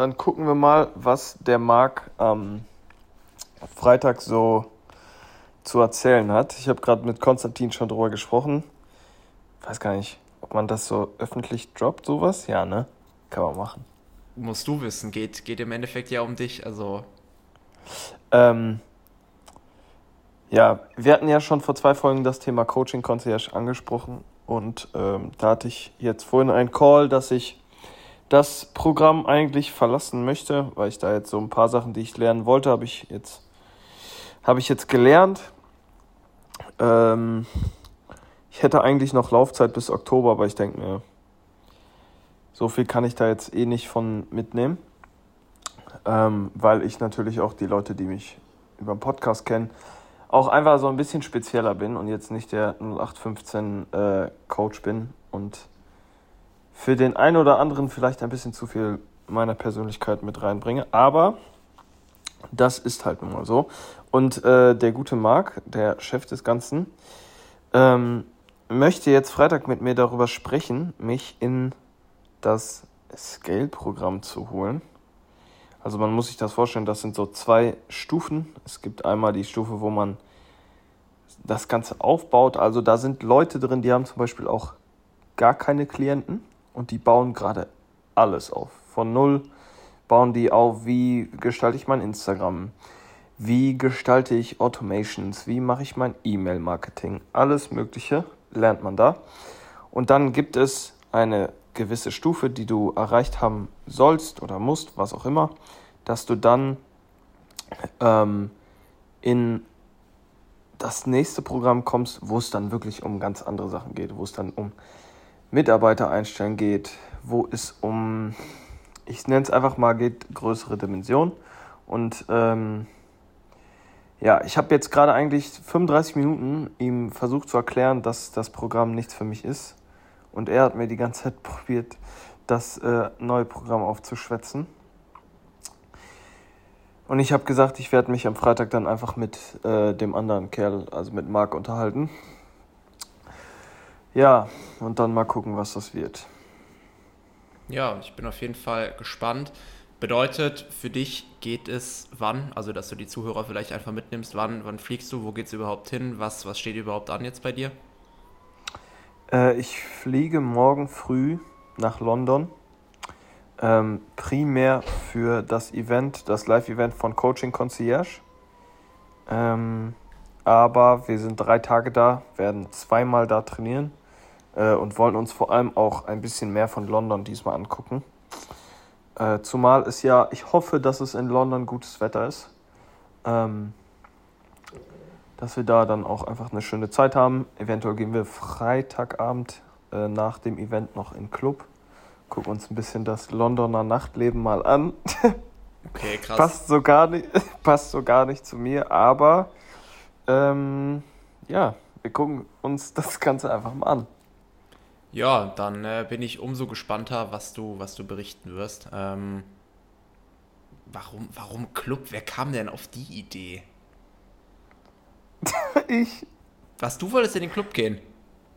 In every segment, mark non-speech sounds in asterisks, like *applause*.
dann gucken wir mal, was der Marc am Freitag so zu erzählen hat. Ich habe gerade mit Konstantin schon drüber gesprochen. Weiß gar nicht, ob man das so öffentlich droppt, sowas. Ja, ne? Kann man machen. Musst du wissen, geht, geht im Endeffekt ja um dich, also. Ähm, ja, wir hatten ja schon vor zwei Folgen das Thema Coaching Concierge angesprochen und ähm, da hatte ich jetzt vorhin einen Call, dass ich das Programm eigentlich verlassen möchte, weil ich da jetzt so ein paar Sachen, die ich lernen wollte, habe ich jetzt habe ich jetzt gelernt. Ähm, ich hätte eigentlich noch Laufzeit bis Oktober, aber ich denke mir, so viel kann ich da jetzt eh nicht von mitnehmen, ähm, weil ich natürlich auch die Leute, die mich über den Podcast kennen, auch einfach so ein bisschen spezieller bin und jetzt nicht der 0815 äh, Coach bin und für den einen oder anderen vielleicht ein bisschen zu viel meiner Persönlichkeit mit reinbringe. Aber das ist halt nun mal so. Und äh, der gute Marc, der Chef des Ganzen, ähm, möchte jetzt Freitag mit mir darüber sprechen, mich in das Scale-Programm zu holen. Also man muss sich das vorstellen, das sind so zwei Stufen. Es gibt einmal die Stufe, wo man das Ganze aufbaut. Also da sind Leute drin, die haben zum Beispiel auch gar keine Klienten und die bauen gerade alles auf. Von null bauen die auf, wie gestalte ich mein Instagram, wie gestalte ich Automations, wie mache ich mein E-Mail-Marketing. Alles Mögliche lernt man da. Und dann gibt es eine gewisse Stufe, die du erreicht haben sollst oder musst, was auch immer, dass du dann ähm, in das nächste Programm kommst, wo es dann wirklich um ganz andere Sachen geht, wo es dann um Mitarbeiter einstellen geht, wo es um, ich nenne es einfach mal, geht größere Dimensionen. Und ähm, ja, ich habe jetzt gerade eigentlich 35 Minuten ihm versucht zu erklären, dass das Programm nichts für mich ist. Und er hat mir die ganze Zeit *laughs* probiert, das äh, neue Programm aufzuschwätzen. Und ich habe gesagt, ich werde mich am Freitag dann einfach mit äh, dem anderen Kerl, also mit Marc, unterhalten. Ja, und dann mal gucken, was das wird. Ja, ich bin auf jeden Fall gespannt. Bedeutet, für dich geht es wann, also dass du die Zuhörer vielleicht einfach mitnimmst, wann, wann fliegst du, wo geht es überhaupt hin, was, was steht überhaupt an jetzt bei dir? Äh, ich fliege morgen früh nach London. Ähm, primär für das Event, das Live-Event von Coaching Concierge. Ähm, aber wir sind drei Tage da, werden zweimal da trainieren äh, und wollen uns vor allem auch ein bisschen mehr von London diesmal angucken. Äh, zumal es ja, ich hoffe, dass es in London gutes Wetter ist. Ähm, dass wir da dann auch einfach eine schöne Zeit haben. Eventuell gehen wir Freitagabend äh, nach dem Event noch in den Club. Gucken uns ein bisschen das Londoner Nachtleben mal an. *laughs* Okay, krass. passt, so gar nicht, *laughs* passt so gar nicht zu mir, aber ähm, ja, wir gucken uns das Ganze einfach mal an. Ja, dann äh, bin ich umso gespannter, was du, was du berichten wirst. Ähm, warum, warum Club? Wer kam denn auf die Idee? *laughs* ich. Was, du wolltest in den Club gehen?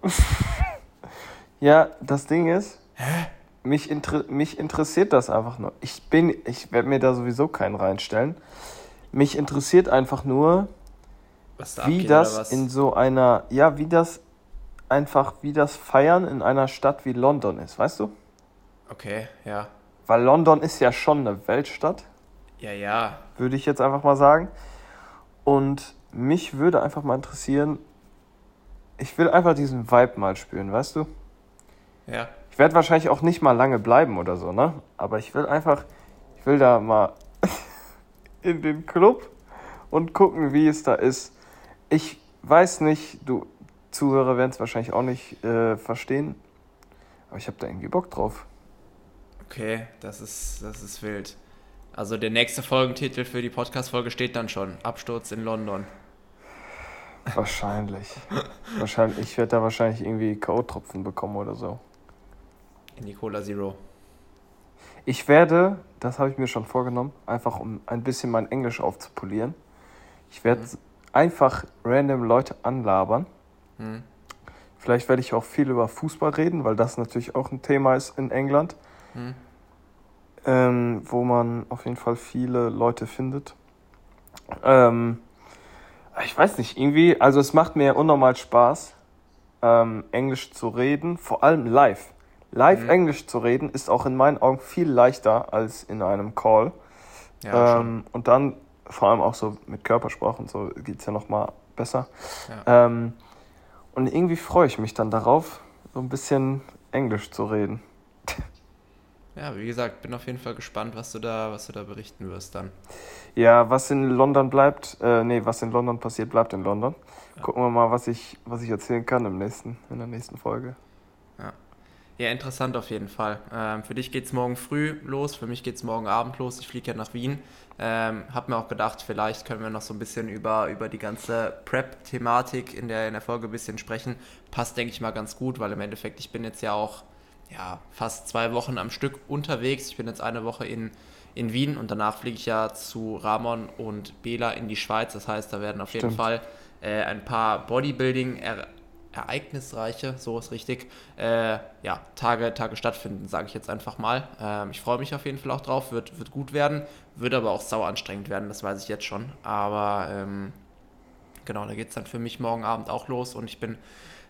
*laughs* ja, das Ding ist, Hä? Mich, inter mich interessiert das einfach nur. Ich bin, ich werde mir da sowieso keinen reinstellen. Mich interessiert einfach nur, wie abgeht, das in so einer, ja, wie das einfach wie das Feiern in einer Stadt wie London ist, weißt du? Okay, ja. Weil London ist ja schon eine Weltstadt. Ja, ja. Würde ich jetzt einfach mal sagen. Und mich würde einfach mal interessieren, ich will einfach diesen Vibe mal spüren, weißt du? Ja. Ich werde wahrscheinlich auch nicht mal lange bleiben oder so, ne? Aber ich will einfach, ich will da mal *laughs* in den Club und gucken, wie es da ist. Ich weiß nicht, du, Zuhörer werden es wahrscheinlich auch nicht äh, verstehen. Aber ich habe da irgendwie Bock drauf. Okay, das ist, das ist wild. Also der nächste Folgentitel für die Podcast-Folge steht dann schon. Absturz in London. Wahrscheinlich. wahrscheinlich. Ich werde da wahrscheinlich irgendwie K.O.-Tropfen bekommen oder so. In die Cola Zero. Ich werde, das habe ich mir schon vorgenommen, einfach um ein bisschen mein Englisch aufzupolieren. Ich werde mhm. einfach random Leute anlabern hm. Vielleicht werde ich auch viel über Fußball reden, weil das natürlich auch ein Thema ist in England. Hm. ähm, wo man auf jeden Fall viele Leute findet. Ähm, ich weiß nicht, irgendwie, also es macht mir unnormal Spaß, ähm, Englisch zu reden, vor allem live. Live mhm. Englisch zu reden ist auch in meinen Augen viel leichter als in einem Call. Ja, ähm, und dann vor allem auch so mit Körpersprache und so geht es ja nochmal besser. Ja. Ähm, und irgendwie freue ich mich dann darauf, so ein bisschen Englisch zu reden. Ja, wie gesagt, bin auf jeden Fall gespannt, was du da, was du da berichten wirst dann. Ja, was in London bleibt, äh, nee, was in London passiert, bleibt in London. Ja. Gucken wir mal, was ich, was ich erzählen kann im nächsten, in der nächsten Folge. Ja. Ja, interessant auf jeden Fall. Ähm, für dich geht es morgen früh los, für mich geht es morgen Abend los. Ich fliege ja nach Wien. Ähm, hab mir auch gedacht, vielleicht können wir noch so ein bisschen über, über die ganze Prep-Thematik in der, in der Folge ein bisschen sprechen. Passt, denke ich mal, ganz gut, weil im Endeffekt, ich bin jetzt ja auch ja, fast zwei Wochen am Stück unterwegs. Ich bin jetzt eine Woche in, in Wien und danach fliege ich ja zu Ramon und Bela in die Schweiz. Das heißt, da werden auf Stimmt. jeden Fall äh, ein paar Bodybuilding- ereignisreiche, so ist richtig, äh, ja, Tage, Tage stattfinden, sage ich jetzt einfach mal. Ähm, ich freue mich auf jeden Fall auch drauf, wird, wird gut werden, wird aber auch sauer anstrengend werden, das weiß ich jetzt schon. Aber ähm, genau, da geht es dann für mich morgen Abend auch los und ich bin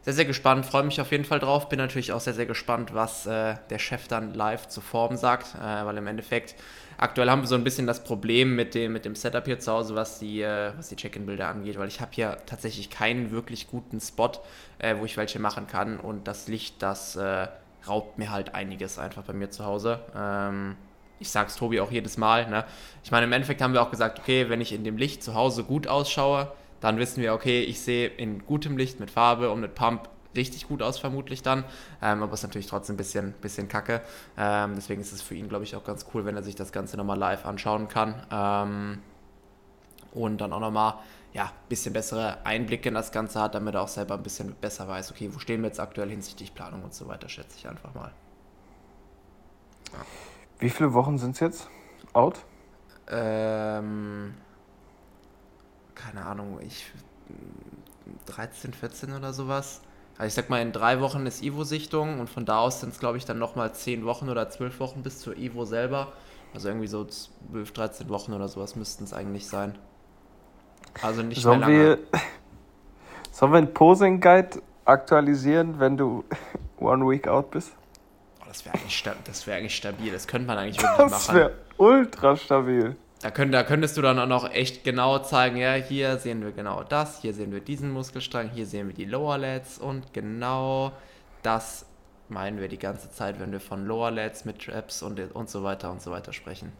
sehr, sehr gespannt, freue mich auf jeden Fall drauf, bin natürlich auch sehr, sehr gespannt, was äh, der Chef dann live zur Form sagt, äh, weil im Endeffekt aktuell haben wir so ein bisschen das Problem mit dem, mit dem Setup hier zu Hause, was die, äh, die Check-in-Bilder angeht, weil ich habe hier tatsächlich keinen wirklich guten Spot, äh, wo ich welche machen kann und das Licht, das äh, raubt mir halt einiges einfach bei mir zu Hause. Ähm, ich sag's Tobi auch jedes Mal. Ne? Ich meine, im Endeffekt haben wir auch gesagt, okay, wenn ich in dem Licht zu Hause gut ausschaue, dann wissen wir, okay, ich sehe in gutem Licht mit Farbe und mit Pump richtig gut aus, vermutlich dann. Ähm, aber ist natürlich trotzdem ein bisschen, bisschen kacke. Ähm, deswegen ist es für ihn, glaube ich, auch ganz cool, wenn er sich das Ganze nochmal live anschauen kann. Ähm, und dann auch nochmal ja, ein bisschen bessere Einblicke in das Ganze hat, damit er auch selber ein bisschen besser weiß, okay, wo stehen wir jetzt aktuell hinsichtlich Planung und so weiter, schätze ich einfach mal. Ja. Wie viele Wochen sind es jetzt out? Ähm, keine Ahnung, ich 13, 14 oder sowas. Also ich sag mal, in drei Wochen ist Ivo-Sichtung und von da aus sind es, glaube ich, dann nochmal zehn Wochen oder zwölf Wochen bis zur Ivo selber. Also irgendwie so 12, 13 Wochen oder sowas müssten es eigentlich sein. Also nicht sollen mehr lange. Wir, sollen wir einen Posing-Guide aktualisieren, wenn du one week out bist? Oh, das wäre eigentlich, wär eigentlich stabil. Das könnte man eigentlich wirklich das machen. Das wäre ultra stabil. Da, könnt, da könntest du dann auch noch echt genau zeigen, ja, hier sehen wir genau das, hier sehen wir diesen Muskelstrang, hier sehen wir die Lower Lats und genau das meinen wir die ganze Zeit, wenn wir von Lower Lats mit Traps und, und so weiter und so weiter sprechen.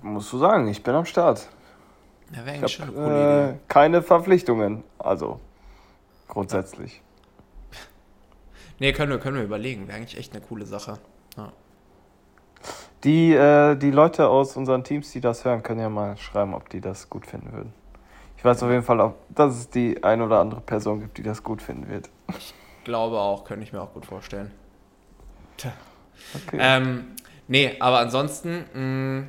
Musst du sagen, ich bin am Start. Ja, wäre eigentlich schon eine coole äh. Keine Verpflichtungen, also grundsätzlich. *laughs* Nee, können wir, können wir überlegen. Wäre eigentlich echt eine coole Sache. Ja. Die, äh, die Leute aus unseren Teams, die das hören, können ja mal schreiben, ob die das gut finden würden. Ich weiß auf jeden Fall, auch, dass es die ein oder andere Person gibt, die das gut finden wird. Ich glaube auch, könnte ich mir auch gut vorstellen. Tja. Okay. Ähm, nee, aber ansonsten, mh, mm,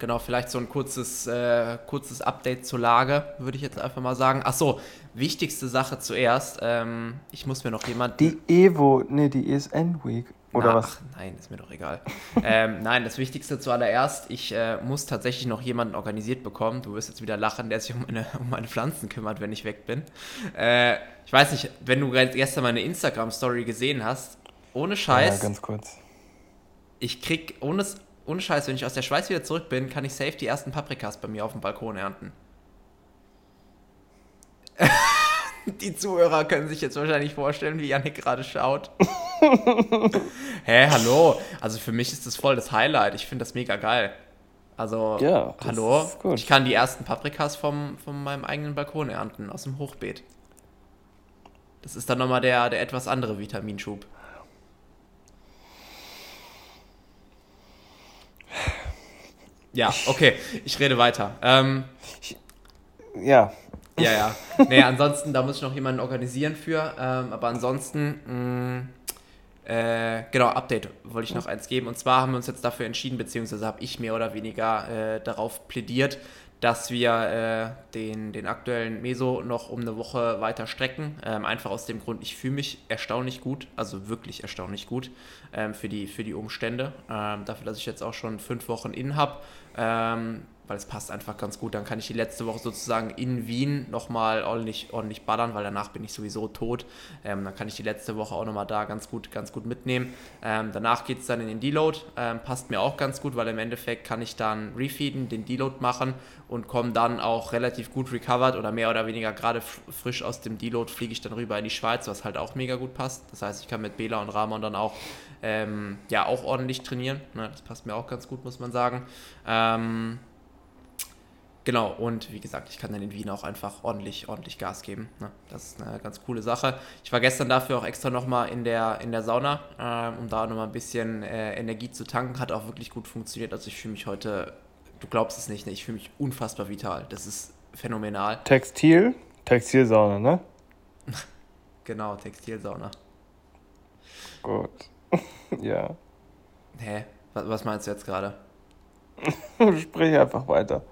genau, vielleicht so ein kurzes, äh, kurzes Update zur Lage, würde ich jetzt einfach mal sagen. Achso, wichtigste Sache zuerst. Ähm, ich muss mir noch jemanden. Die Evo, nee, die ESN Week. Oder Na, was? Ach, nein, ist mir doch egal. *laughs* ähm, nein, das Wichtigste zuallererst, ich äh, muss tatsächlich noch jemanden organisiert bekommen. Du wirst jetzt wieder lachen, der sich um meine, *laughs* um meine Pflanzen kümmert, wenn ich weg bin. Äh, ich weiß nicht, wenn du gestern meine Instagram-Story gesehen hast, ohne Scheiß. Ja, ganz kurz. Ich krieg, ohne, ohne Scheiß, wenn ich aus der Schweiz wieder zurück bin, kann ich safe die ersten Paprikas bei mir auf dem Balkon ernten. *laughs* Die Zuhörer können sich jetzt wahrscheinlich vorstellen, wie Janik gerade schaut. *laughs* Hä, hallo? Also für mich ist das voll das Highlight. Ich finde das mega geil. Also, ja, hallo? Ich kann die ersten Paprikas vom, von meinem eigenen Balkon ernten, aus dem Hochbeet. Das ist dann nochmal der, der etwas andere Vitaminschub. Ja, okay, ich rede weiter. Ähm, ja, ja, ja. Nee, ansonsten, da muss ich noch jemanden organisieren für. Ähm, aber ansonsten, mh, mm, äh, genau, Update wollte ich noch eins geben. Und zwar haben wir uns jetzt dafür entschieden, beziehungsweise habe ich mehr oder weniger äh, darauf plädiert, dass wir äh, den, den aktuellen Meso noch um eine Woche weiter strecken. Ähm, einfach aus dem Grund, ich fühle mich erstaunlich gut, also wirklich erstaunlich gut ähm, für, die, für die Umstände. Ähm, dafür, dass ich jetzt auch schon fünf Wochen in habe. Ähm, weil es passt einfach ganz gut. Dann kann ich die letzte Woche sozusagen in Wien nochmal ordentlich, ordentlich ballern, weil danach bin ich sowieso tot. Ähm, dann kann ich die letzte Woche auch nochmal da ganz gut, ganz gut mitnehmen. Ähm, danach geht es dann in den Deload. Ähm, passt mir auch ganz gut, weil im Endeffekt kann ich dann refeeden, den Deload machen und komme dann auch relativ gut recovered oder mehr oder weniger gerade frisch aus dem Deload fliege ich dann rüber in die Schweiz, was halt auch mega gut passt. Das heißt, ich kann mit Bela und Ramon dann auch, ähm, ja, auch ordentlich trainieren. Ne, das passt mir auch ganz gut, muss man sagen. Ähm, Genau, und wie gesagt, ich kann dann in Wien auch einfach ordentlich, ordentlich Gas geben. Ne? Das ist eine ganz coole Sache. Ich war gestern dafür auch extra nochmal in der, in der Sauna, äh, um da nochmal ein bisschen äh, Energie zu tanken. Hat auch wirklich gut funktioniert. Also ich fühle mich heute, du glaubst es nicht, ne? ich fühle mich unfassbar vital. Das ist phänomenal. Textil? Textilsauna, ne? *laughs* genau, Textilsauna. Gut. *laughs* ja. Hä? Was, meinst du jetzt gerade? *laughs* Sprich einfach weiter.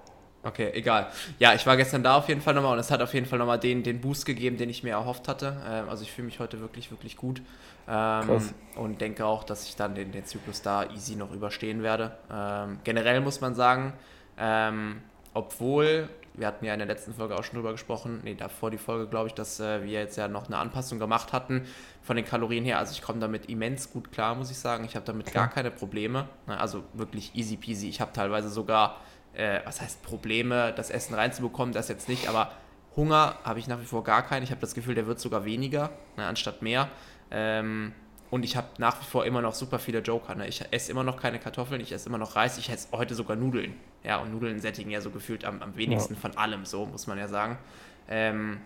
Okay, egal. Ja, ich war gestern da auf jeden Fall nochmal und es hat auf jeden Fall nochmal den, den Boost gegeben, den ich mir erhofft hatte. Ähm, also ich fühle mich heute wirklich, wirklich gut. Ähm, und denke auch, dass ich dann den, den Zyklus da easy noch überstehen werde. Ähm, generell muss man sagen, ähm, obwohl, wir hatten ja in der letzten Folge auch schon drüber gesprochen, nee, davor die Folge, glaube ich, dass äh, wir jetzt ja noch eine Anpassung gemacht hatten von den Kalorien her. Also ich komme damit immens gut klar, muss ich sagen. Ich habe damit gar keine Probleme. Ne, also wirklich easy peasy. Ich habe teilweise sogar äh, was heißt Probleme, das Essen reinzubekommen, das jetzt nicht, aber Hunger habe ich nach wie vor gar keinen. Ich habe das Gefühl, der wird sogar weniger, ne, anstatt mehr. Ähm, und ich habe nach wie vor immer noch super viele Joker. Ne? Ich esse immer noch keine Kartoffeln, ich esse immer noch Reis, ich esse heute sogar Nudeln. Ja, und Nudeln sättigen ja so gefühlt am, am wenigsten ja. von allem, so muss man ja sagen. Ähm,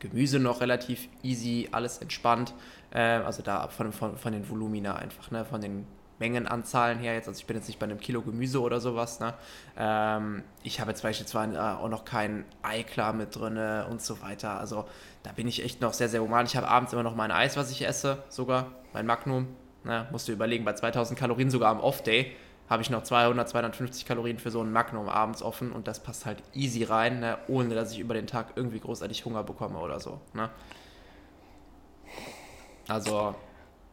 Gemüse noch relativ easy, alles entspannt. Äh, also da von, von, von den Volumina einfach, ne? von den Mengenanzahlen her jetzt, also ich bin jetzt nicht bei einem Kilo Gemüse oder sowas, ne? Ähm, ich habe jetzt beispielsweise auch noch kein Eiklar mit drin und so weiter. Also da bin ich echt noch sehr, sehr human. Ich habe abends immer noch mein Eis, was ich esse, sogar, mein Magnum. Ne? Musst du überlegen, bei 2000 Kalorien sogar am Off-Day habe ich noch 200, 250 Kalorien für so ein Magnum abends offen und das passt halt easy rein, ne? ohne dass ich über den Tag irgendwie großartig Hunger bekomme oder so. Ne? Also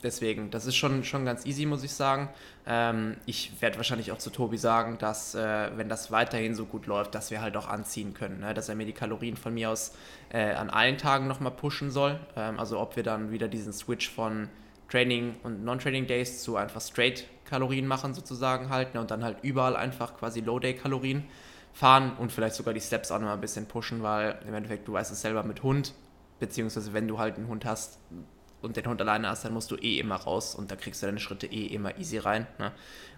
deswegen, das ist schon, schon ganz easy, muss ich sagen. Ähm, ich werde wahrscheinlich auch zu Tobi sagen, dass, äh, wenn das weiterhin so gut läuft, dass wir halt auch anziehen können. Ne? Dass er mir die Kalorien von mir aus äh, an allen Tagen nochmal pushen soll. Ähm, also ob wir dann wieder diesen Switch von Training und Non-Training Days zu einfach straight Kalorien machen, sozusagen halt. Ne? Und dann halt überall einfach quasi Low-Day-Kalorien fahren und vielleicht sogar die Steps auch nochmal ein bisschen pushen, weil im Endeffekt, du weißt es selber mit Hund, beziehungsweise wenn du halt einen Hund hast, und den Hund alleine hast, dann musst du eh immer raus und da kriegst du deine Schritte eh immer easy rein. Ne?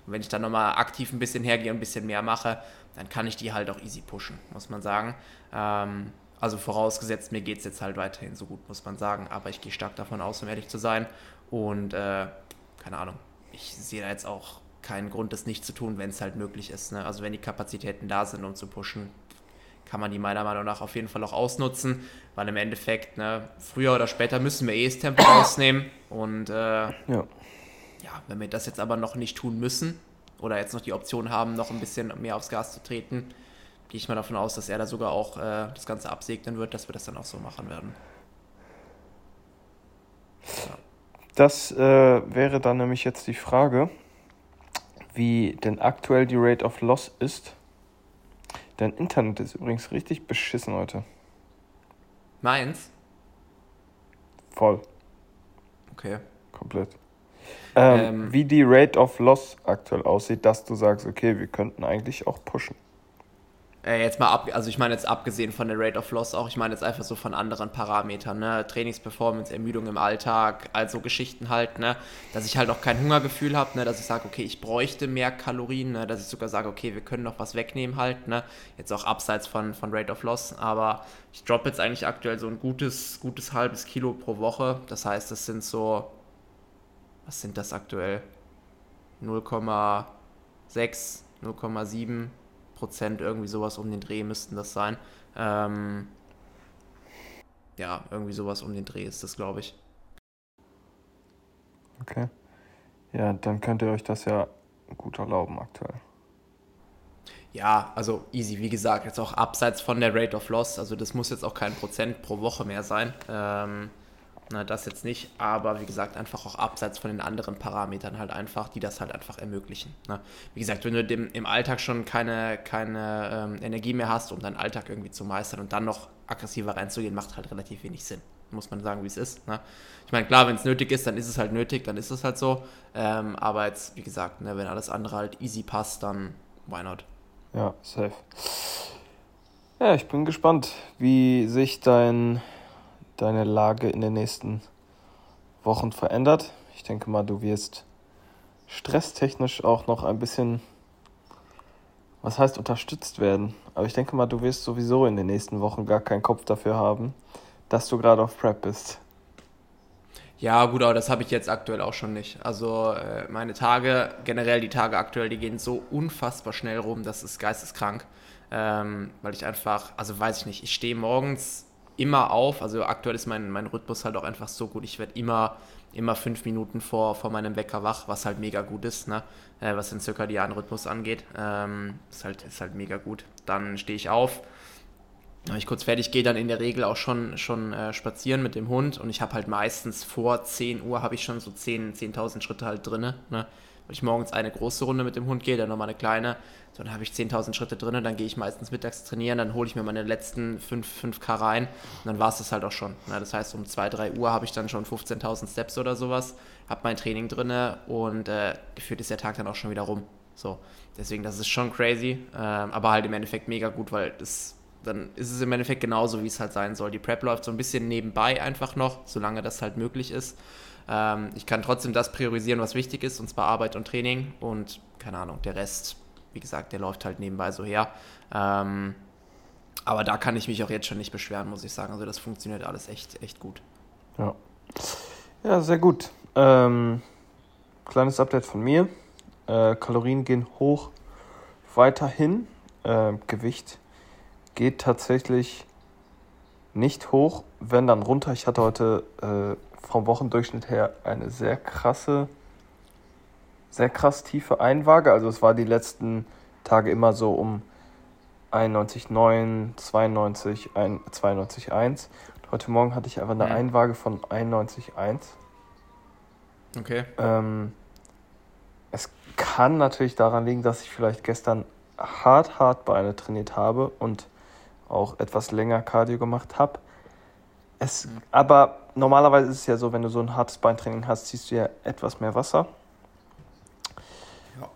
Und wenn ich dann nochmal aktiv ein bisschen hergehe und ein bisschen mehr mache, dann kann ich die halt auch easy pushen, muss man sagen. Ähm, also vorausgesetzt, mir geht es jetzt halt weiterhin so gut, muss man sagen. Aber ich gehe stark davon aus, um ehrlich zu sein. Und äh, keine Ahnung, ich sehe da jetzt auch keinen Grund, das nicht zu tun, wenn es halt möglich ist. Ne? Also wenn die Kapazitäten da sind, um zu pushen, kann man die meiner Meinung nach auf jeden Fall auch ausnutzen, weil im Endeffekt, ne, früher oder später müssen wir eh das Tempo *coughs* rausnehmen. Und äh, ja. ja, wenn wir das jetzt aber noch nicht tun müssen oder jetzt noch die Option haben, noch ein bisschen mehr aufs Gas zu treten, gehe ich mal davon aus, dass er da sogar auch äh, das Ganze absegnen wird, dass wir das dann auch so machen werden. Ja. Das äh, wäre dann nämlich jetzt die Frage, wie denn aktuell die Rate of Loss ist Dein Internet ist übrigens richtig beschissen heute. Meins? Voll. Okay. Komplett. Ähm, ähm, wie die Rate of Loss aktuell aussieht, dass du sagst, okay, wir könnten eigentlich auch pushen. Äh, jetzt mal ab, also ich meine jetzt abgesehen von der Rate of Loss auch, ich meine jetzt einfach so von anderen Parametern, ne? Trainingsperformance, Ermüdung im Alltag, also Geschichten halt, ne? Dass ich halt auch kein Hungergefühl habe, ne? Dass ich sage, okay, ich bräuchte mehr Kalorien, ne? Dass ich sogar sage, okay, wir können noch was wegnehmen halt, ne? Jetzt auch abseits von, von Rate of Loss, aber ich droppe jetzt eigentlich aktuell so ein gutes, gutes halbes Kilo pro Woche. Das heißt, das sind so, was sind das aktuell? 0,6, 0,7 Prozent, irgendwie sowas um den Dreh müssten das sein. Ähm, ja, irgendwie sowas um den Dreh ist das, glaube ich. Okay. Ja, dann könnt ihr euch das ja gut erlauben aktuell. Ja, also easy, wie gesagt, jetzt auch abseits von der Rate of Loss. Also das muss jetzt auch kein Prozent pro Woche mehr sein. Ähm, na, das jetzt nicht, aber wie gesagt, einfach auch abseits von den anderen Parametern halt einfach, die das halt einfach ermöglichen. Ne? Wie gesagt, wenn du dem, im Alltag schon keine, keine ähm, Energie mehr hast, um deinen Alltag irgendwie zu meistern und dann noch aggressiver reinzugehen, macht halt relativ wenig Sinn. Muss man sagen, wie es ist. Ne? Ich meine, klar, wenn es nötig ist, dann ist es halt nötig, dann ist es halt so. Ähm, aber jetzt, wie gesagt, ne, wenn alles andere halt easy passt, dann why not? Ja, safe. Ja, ich bin gespannt, wie sich dein deine Lage in den nächsten Wochen verändert. Ich denke mal, du wirst stresstechnisch auch noch ein bisschen, was heißt unterstützt werden. Aber ich denke mal, du wirst sowieso in den nächsten Wochen gar keinen Kopf dafür haben, dass du gerade auf Prep bist. Ja, gut, aber das habe ich jetzt aktuell auch schon nicht. Also äh, meine Tage, generell die Tage aktuell, die gehen so unfassbar schnell rum, das ist geisteskrank. Ähm, weil ich einfach, also weiß ich nicht, ich stehe morgens immer auf. Also aktuell ist mein, mein Rhythmus halt auch einfach so gut. Ich werde immer, immer fünf Minuten vor, vor meinem Wecker wach, was halt mega gut ist, ne? Äh, was den zirkadianen Rhythmus angeht. Ähm, ist, halt, ist halt mega gut. Dann stehe ich auf. Wenn ich kurz fertig gehe, dann in der Regel auch schon, schon äh, spazieren mit dem Hund und ich habe halt meistens vor 10 Uhr habe ich schon so 10.000 10 Schritte halt drin. Ne? Weil ich morgens eine große Runde mit dem Hund gehe, dann nochmal eine kleine so, dann habe ich 10.000 Schritte drin, dann gehe ich meistens mittags trainieren, dann hole ich mir meine letzten 5, 5K rein und dann war es das halt auch schon. Ja, das heißt, um 2, 3 Uhr habe ich dann schon 15.000 Steps oder sowas, habe mein Training drin und äh, gefühlt ist der Tag dann auch schon wieder rum. So, deswegen, das ist schon crazy, äh, aber halt im Endeffekt mega gut, weil das dann ist es im Endeffekt genauso, wie es halt sein soll. Die Prep läuft so ein bisschen nebenbei einfach noch, solange das halt möglich ist. Ähm, ich kann trotzdem das priorisieren, was wichtig ist, und zwar Arbeit und Training und keine Ahnung, der Rest wie gesagt, der läuft halt nebenbei so her. Ähm, aber da kann ich mich auch jetzt schon nicht beschweren, muss ich sagen. Also das funktioniert alles echt, echt gut. Ja, ja sehr gut. Ähm, kleines Update von mir. Äh, Kalorien gehen hoch weiterhin. Äh, Gewicht geht tatsächlich nicht hoch, wenn dann runter. Ich hatte heute äh, vom Wochendurchschnitt her eine sehr krasse sehr krass tiefe Einwaage. Also es war die letzten Tage immer so um 91,9, 92, 92,1. Heute Morgen hatte ich einfach eine mhm. Einwaage von 91,1. Okay. Ähm, es kann natürlich daran liegen, dass ich vielleicht gestern hart, hart Beine trainiert habe und auch etwas länger Cardio gemacht habe. Es, mhm. Aber normalerweise ist es ja so, wenn du so ein hartes Beintraining hast, ziehst du ja etwas mehr Wasser.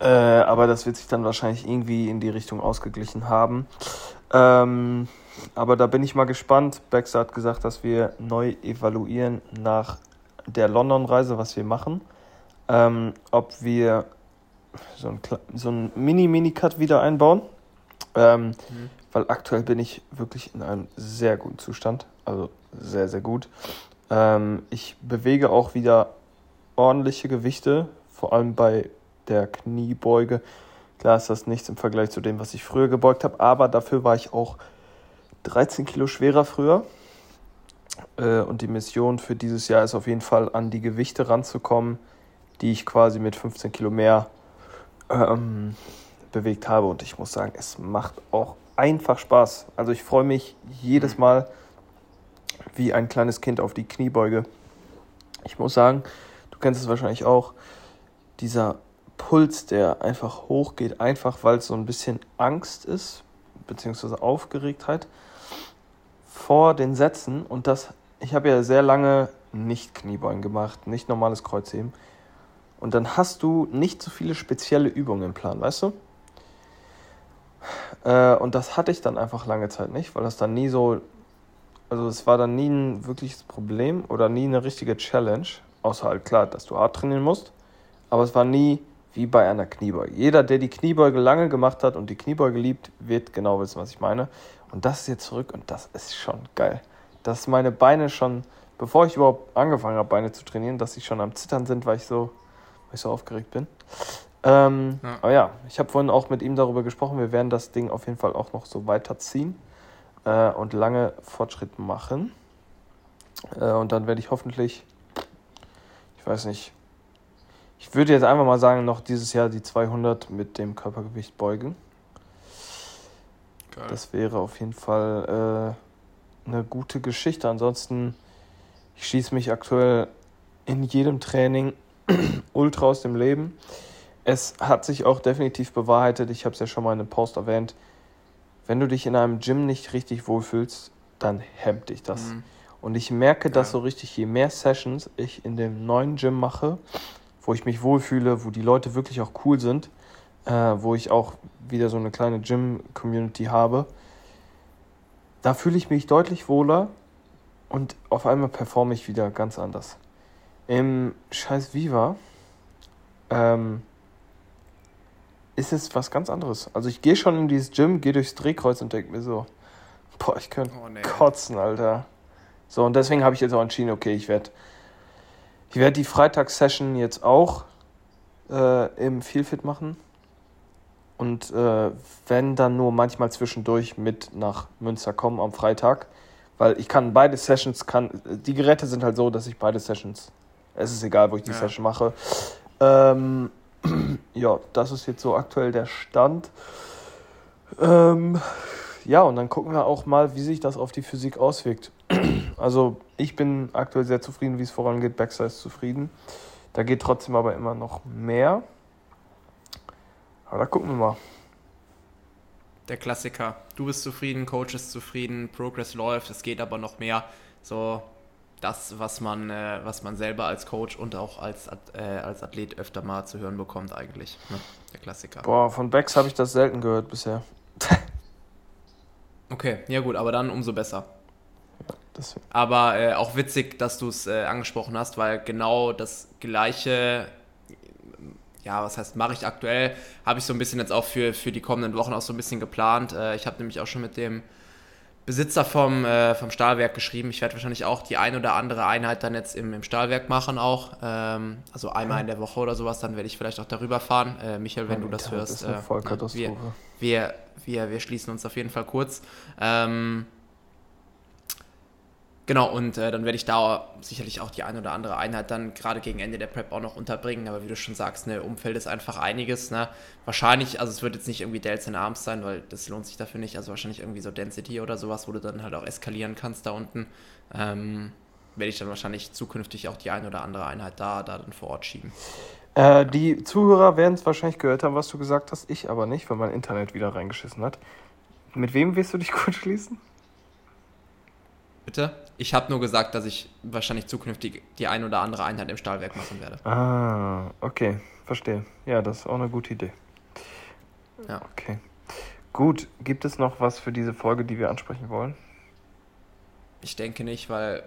Äh, aber das wird sich dann wahrscheinlich irgendwie in die Richtung ausgeglichen haben. Ähm, aber da bin ich mal gespannt. Baxter hat gesagt, dass wir neu evaluieren nach der London-Reise, was wir machen. Ähm, ob wir so ein, so ein Mini-Mini-Cut wieder einbauen. Ähm, mhm. Weil aktuell bin ich wirklich in einem sehr guten Zustand. Also sehr, sehr gut. Ähm, ich bewege auch wieder ordentliche Gewichte, vor allem bei der Kniebeuge. Klar ist das nichts im Vergleich zu dem, was ich früher gebeugt habe, aber dafür war ich auch 13 Kilo schwerer früher. Äh, und die Mission für dieses Jahr ist auf jeden Fall an die Gewichte ranzukommen, die ich quasi mit 15 Kilo mehr ähm, bewegt habe. Und ich muss sagen, es macht auch einfach Spaß. Also ich freue mich jedes Mal wie ein kleines Kind auf die Kniebeuge. Ich muss sagen, du kennst es wahrscheinlich auch, dieser Puls, der einfach hochgeht, einfach weil es so ein bisschen Angst ist, beziehungsweise Aufgeregtheit vor den Sätzen. Und das, ich habe ja sehr lange nicht Kniebeugen gemacht, nicht normales Kreuzheben. Und dann hast du nicht so viele spezielle Übungen im Plan, weißt du? Äh, und das hatte ich dann einfach lange Zeit nicht, weil das dann nie so, also es war dann nie ein wirkliches Problem oder nie eine richtige Challenge, außer halt klar, dass du hart trainieren musst. Aber es war nie wie bei einer Kniebeuge. Jeder, der die Kniebeuge lange gemacht hat und die Kniebeuge liebt, wird genau wissen, was ich meine. Und das ist jetzt zurück und das ist schon geil. Dass meine Beine schon, bevor ich überhaupt angefangen habe, Beine zu trainieren, dass sie schon am Zittern sind, weil ich so, weil ich so aufgeregt bin. Ähm, ja. Aber ja, ich habe vorhin auch mit ihm darüber gesprochen. Wir werden das Ding auf jeden Fall auch noch so weiterziehen äh, und lange Fortschritte machen. Äh, und dann werde ich hoffentlich, ich weiß nicht, ich würde jetzt einfach mal sagen, noch dieses Jahr die 200 mit dem Körpergewicht beugen. Geil. Das wäre auf jeden Fall äh, eine gute Geschichte. Ansonsten, ich schieße mich aktuell in jedem Training *clears throat* ultra aus dem Leben. Es hat sich auch definitiv bewahrheitet, ich habe es ja schon mal in einem Post erwähnt, wenn du dich in einem Gym nicht richtig wohlfühlst, dann hemmt dich das. Mhm. Und ich merke das so richtig, je mehr Sessions ich in dem neuen Gym mache, wo ich mich wohlfühle, wo die Leute wirklich auch cool sind, äh, wo ich auch wieder so eine kleine Gym-Community habe, da fühle ich mich deutlich wohler und auf einmal performe ich wieder ganz anders. Im scheiß Viva ähm, ist es was ganz anderes. Also ich gehe schon in dieses Gym, gehe durchs Drehkreuz und denke mir so, boah, ich könnte oh, nee. kotzen, Alter. So, und deswegen habe ich jetzt auch entschieden, okay, ich werde ich werd die Freitagssession jetzt auch äh, im Feelfit machen. Und äh, wenn dann nur manchmal zwischendurch mit nach Münster kommen am Freitag. Weil ich kann beide Sessions, kann, die Geräte sind halt so, dass ich beide Sessions, es ist egal, wo ich die ja. Session mache. Ähm, *clears throat* ja, das ist jetzt so aktuell der Stand. Ähm, ja, und dann gucken wir auch mal, wie sich das auf die Physik auswirkt. *clears throat* also ich bin aktuell sehr zufrieden, wie es vorangeht. Baxter ist zufrieden. Da geht trotzdem aber immer noch mehr. Aber da gucken wir mal. Der Klassiker. Du bist zufrieden, Coach ist zufrieden, Progress läuft, es geht aber noch mehr. So, das, was man, äh, was man selber als Coach und auch als, äh, als Athlet öfter mal zu hören bekommt, eigentlich. Ne? Der Klassiker. Boah, von Bex habe ich das selten gehört bisher. *laughs* okay, ja gut, aber dann umso besser. Ja, aber äh, auch witzig, dass du es äh, angesprochen hast, weil genau das gleiche, ja, was heißt, mache ich aktuell, habe ich so ein bisschen jetzt auch für, für die kommenden Wochen auch so ein bisschen geplant. Äh, ich habe nämlich auch schon mit dem Besitzer vom, äh, vom Stahlwerk geschrieben. Ich werde wahrscheinlich auch die ein oder andere Einheit dann jetzt im, im Stahlwerk machen auch. Ähm, also einmal in der Woche oder sowas, dann werde ich vielleicht auch darüber fahren. Äh, Michael, wenn ja, du das hörst. Das ist eine äh, Vollkatastrophe. Ne, wir, wir, wir, wir schließen uns auf jeden Fall kurz. Ähm, Genau, und äh, dann werde ich da sicherlich auch die ein oder andere Einheit dann gerade gegen Ende der Prep auch noch unterbringen. Aber wie du schon sagst, ne, Umfeld ist einfach einiges. Ne? Wahrscheinlich, also es wird jetzt nicht irgendwie Delts in Arms sein, weil das lohnt sich dafür nicht. Also wahrscheinlich irgendwie so Density oder sowas, wo du dann halt auch eskalieren kannst da unten. Ähm, werde ich dann wahrscheinlich zukünftig auch die ein oder andere Einheit da, da dann vor Ort schieben. Äh, die Zuhörer werden es wahrscheinlich gehört haben, was du gesagt hast. Ich aber nicht, weil mein Internet wieder reingeschissen hat. Mit wem wirst du dich *laughs* kurz schließen? Bitte? Ich habe nur gesagt, dass ich wahrscheinlich zukünftig die ein oder andere Einheit im Stahlwerk machen werde. Ah, okay, verstehe. Ja, das ist auch eine gute Idee. Ja. Okay. Gut, gibt es noch was für diese Folge, die wir ansprechen wollen? Ich denke nicht, weil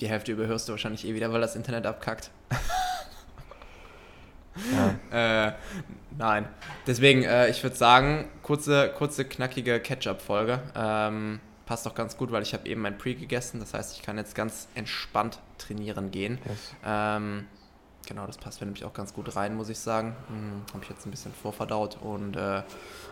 die Hälfte überhörst du wahrscheinlich eh wieder, weil das Internet abkackt. Ja. *laughs* äh, nein. Deswegen, äh, ich würde sagen, kurze, kurze, knackige Catch-up-Folge. Ähm, passt doch ganz gut, weil ich habe eben mein Pre gegessen. Das heißt, ich kann jetzt ganz entspannt trainieren gehen. Yes. Ähm, genau, das passt mir nämlich auch ganz gut rein, muss ich sagen. Hm, habe ich jetzt ein bisschen vorverdaut. Und äh,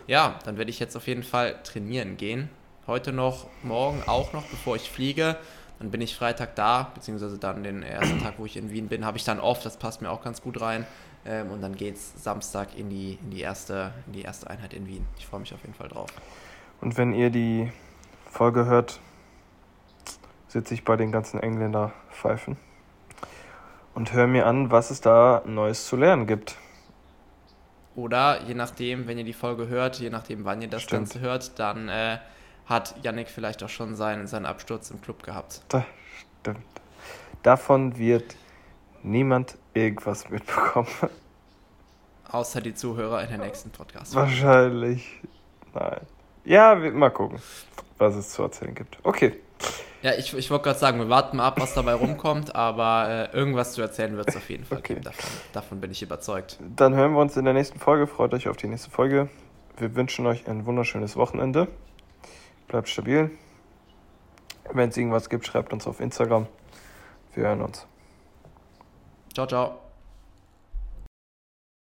ja, dann werde ich jetzt auf jeden Fall trainieren gehen. Heute noch, morgen auch noch, bevor ich fliege. Dann bin ich Freitag da, beziehungsweise dann den ersten Tag, wo ich in Wien bin, habe ich dann off. Das passt mir auch ganz gut rein. Ähm, und dann geht es Samstag in die, in, die erste, in die erste Einheit in Wien. Ich freue mich auf jeden Fall drauf. Und wenn ihr die Folge hört, sitze ich bei den ganzen Engländer pfeifen und höre mir an, was es da Neues zu lernen gibt. Oder je nachdem, wenn ihr die Folge hört, je nachdem, wann ihr das Stimmt. Ganze hört, dann äh, hat Yannick vielleicht auch schon seinen, seinen Absturz im Club gehabt. Das stimmt. Davon wird niemand irgendwas mitbekommen. Außer die Zuhörer in der nächsten Podcast. Wahrscheinlich. Nein. Ja, mal gucken was es zu erzählen gibt. Okay. Ja, ich, ich wollte gerade sagen, wir warten mal ab, was dabei rumkommt, aber äh, irgendwas zu erzählen wird es auf jeden Fall okay. geben. Davon, davon bin ich überzeugt. Dann hören wir uns in der nächsten Folge. Freut euch auf die nächste Folge. Wir wünschen euch ein wunderschönes Wochenende. Bleibt stabil. Wenn es irgendwas gibt, schreibt uns auf Instagram. Wir hören uns. Ciao, ciao.